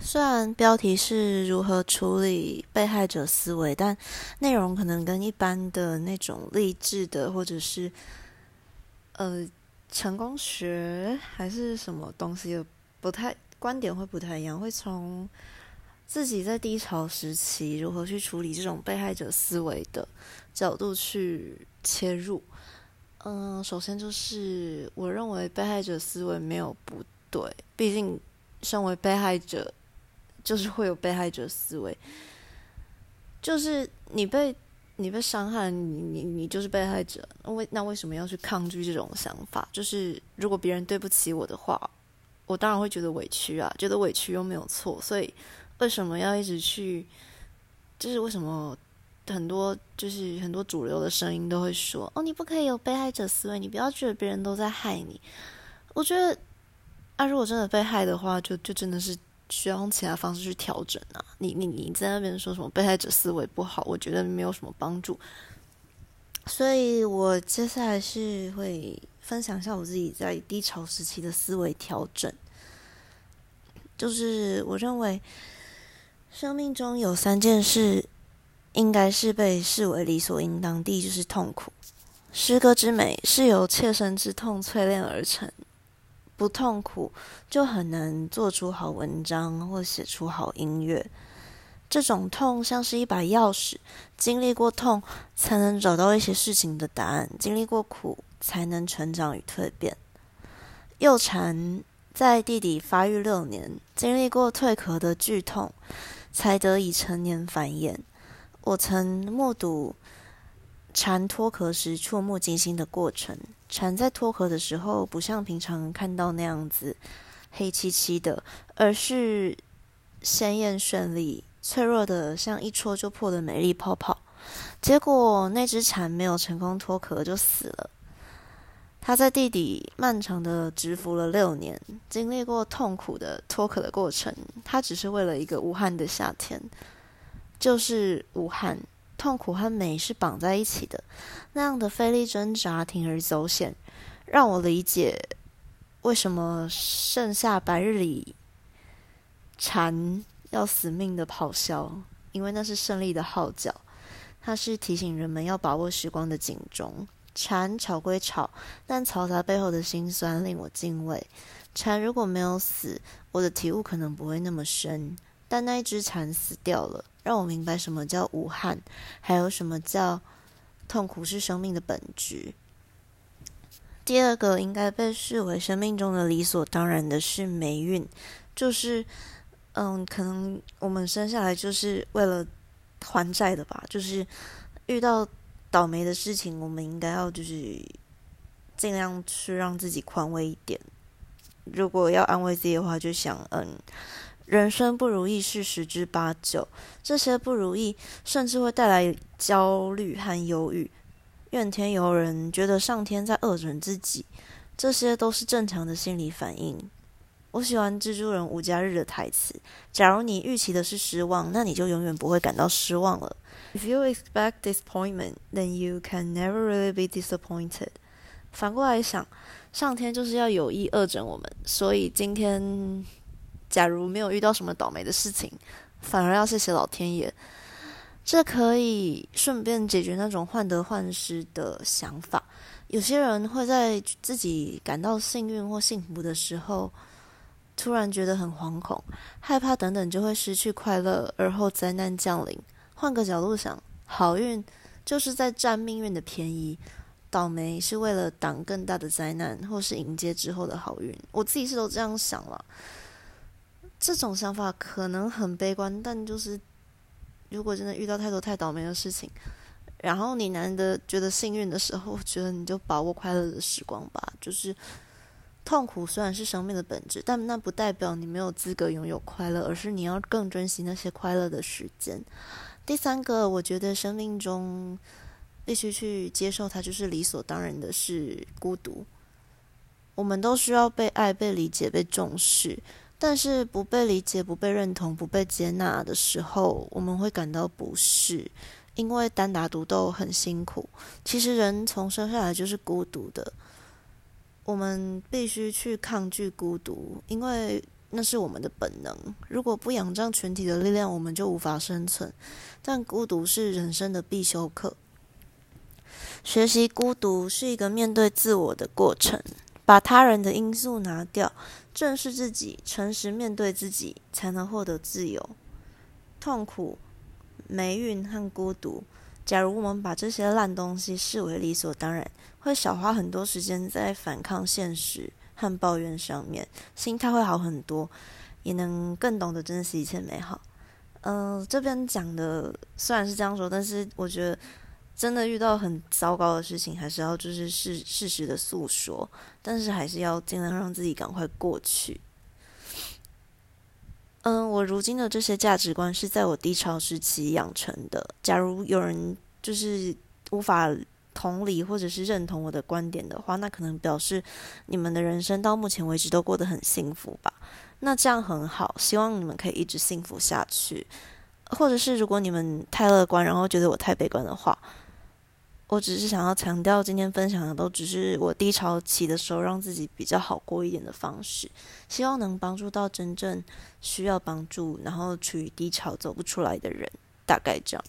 虽然标题是如何处理被害者思维，但内容可能跟一般的那种励志的，或者是呃成功学还是什么东西不太观点会不太一样，会从自己在低潮时期如何去处理这种被害者思维的角度去切入。嗯，首先就是我认为被害者思维没有不对，毕竟身为被害者。就是会有被害者思维，就是你被你被伤害，你你你就是被害者。为那为什么要去抗拒这种想法？就是如果别人对不起我的话，我当然会觉得委屈啊，觉得委屈又没有错。所以为什么要一直去？就是为什么很多就是很多主流的声音都会说：“哦，你不可以有被害者思维，你不要觉得别人都在害你。”我觉得啊，如果真的被害的话，就就真的是。需要用其他方式去调整啊！你你你在那边说什么被害者思维不好，我觉得没有什么帮助。所以我接下来是会分享一下我自己在低潮时期的思维调整。就是我认为，生命中有三件事应该是被视为理所应当。第一就是痛苦，诗歌之美是由切身之痛淬炼而成。不痛苦，就很难做出好文章或写出好音乐。这种痛像是一把钥匙，经历过痛，才能找到一些事情的答案；经历过苦，才能成长与蜕变。幼蝉在地底发育六年，经历过蜕壳的剧痛，才得以成年繁衍。我曾目睹蝉脱壳时触目惊心的过程。蝉在脱壳的时候，不像平常看到那样子黑漆漆的，而是鲜艳绚丽、脆弱的，像一戳就破的美丽泡泡。结果那只蝉没有成功脱壳就死了。它在地底漫长的蛰伏了六年，经历过痛苦的脱壳的过程。它只是为了一个无憾的夏天，就是无憾。痛苦和美是绑在一起的，那样的费力挣扎、铤而走险，让我理解为什么盛夏白日里蝉要死命的咆哮，因为那是胜利的号角，它是提醒人们要把握时光的警钟。蝉吵归吵，但嘈杂背后的辛酸令我敬畏。蝉如果没有死，我的体悟可能不会那么深，但那一只蝉死掉了。让我明白什么叫无憾，还有什么叫痛苦是生命的本质。第二个应该被视为生命中的理所当然的是霉运，就是嗯，可能我们生下来就是为了还债的吧。就是遇到倒霉的事情，我们应该要就是尽量去让自己宽慰一点。如果要安慰自己的话，就想嗯。人生不如意是十之八九，这些不如意甚至会带来焦虑和忧郁，怨天尤人，觉得上天在恶整自己，这些都是正常的心理反应。我喜欢蜘蛛人吴家日的台词：“假如你预期的是失望，那你就永远不会感到失望了。If you expect disappointment, then you can never really be disappointed。”反过来想，上天就是要有意恶整我们，所以今天。假如没有遇到什么倒霉的事情，反而要谢谢老天爷，这可以顺便解决那种患得患失的想法。有些人会在自己感到幸运或幸福的时候，突然觉得很惶恐、害怕等等，就会失去快乐，而后灾难降临。换个角度想，好运就是在占命运的便宜，倒霉是为了挡更大的灾难，或是迎接之后的好运。我自己是都这样想了。这种想法可能很悲观，但就是如果真的遇到太多太倒霉的事情，然后你难得觉得幸运的时候，我觉得你就把握快乐的时光吧。就是痛苦虽然是生命的本质，但那不代表你没有资格拥有快乐，而是你要更珍惜那些快乐的时间。第三个，我觉得生命中必须去接受它，就是理所当然的是孤独。我们都需要被爱、被理解、被重视。但是不被理解、不被认同、不被接纳的时候，我们会感到不适，因为单打独斗很辛苦。其实人从生下来就是孤独的，我们必须去抗拒孤独，因为那是我们的本能。如果不仰仗群体的力量，我们就无法生存。但孤独是人生的必修课。学习孤独是一个面对自我的过程，把他人的因素拿掉，正视自己，诚实面对自己，才能获得自由。痛苦、霉运和孤独，假如我们把这些烂东西视为理所当然，会少花很多时间在反抗现实和抱怨上面，心态会好很多，也能更懂得珍惜一切美好。嗯，这边讲的虽然是这样说，但是我觉得真的遇到很糟糕的事情，还是要就是事事实的诉说，但是还是要尽量让自己赶快过去。嗯，我如今的这些价值观是在我低潮时期养成的。假如有人就是无法同理或者是认同我的观点的话，那可能表示你们的人生到目前为止都过得很幸福吧。那这样很好，希望你们可以一直幸福下去。或者是如果你们太乐观，然后觉得我太悲观的话，我只是想要强调，今天分享的都只是我低潮期的时候让自己比较好过一点的方式，希望能帮助到真正需要帮助，然后处于低潮走不出来的人。大概这样。